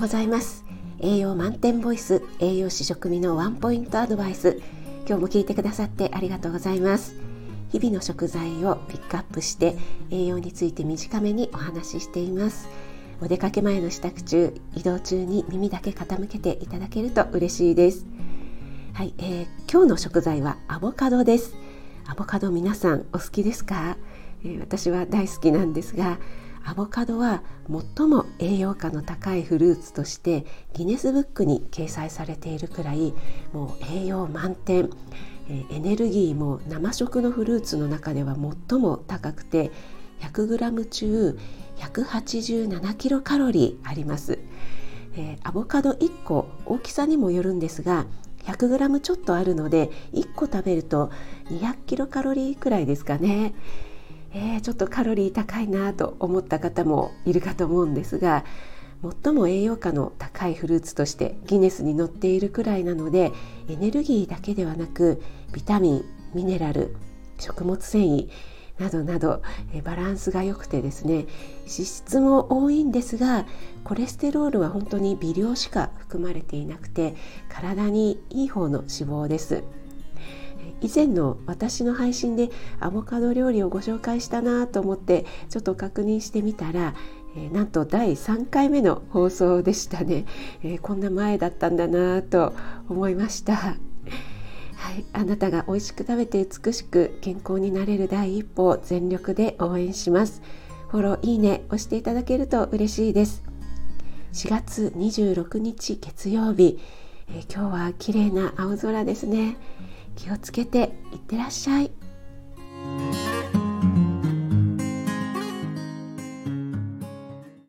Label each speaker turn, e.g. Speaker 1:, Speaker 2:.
Speaker 1: ございます。栄養満点ボイス栄養士食味のワンポイントアドバイス。今日も聞いてくださってありがとうございます。日々の食材をピックアップして栄養について短めにお話ししています。お出かけ前の支度中移動中に耳だけ傾けていただけると嬉しいです。はい、えー、今日の食材はアボカドです。アボカド皆さんお好きですか、えー、私は大好きなんですがアボカドは最も栄養価の高いフルーツとしてギネスブックに掲載されているくらいもう栄養満点。エネルギーも生食のフルーツの中では最も高くて 100g 中187キロカロリーあります、えー、アボカド1個大きさにもよるんですが 100g ちょっとあるので1個食べると200キロカロリーくらいですかね。えー、ちょっとカロリー高いなと思った方もいるかと思うんですが最も栄養価の高いフルーツとしてギネスに載っているくらいなのでエネルギーだけではなくビタミンミネラル食物繊維などなどバランスが良くてですね脂質も多いんですがコレステロールは本当に微量しか含まれていなくて体にいい方の脂肪です。以前の私の配信でアボカド料理をご紹介したなと思ってちょっと確認してみたら、えー、なんと第3回目の放送でしたね、えー、こんな前だったんだなと思いました。はい、あなたが美味しく食べて美しく健康になれる第一歩を全力で応援します。フォローいいね押していただけると嬉しいです。4月26日月曜日、えー、今日は綺麗な青空ですね。気をつけていってらっしゃい。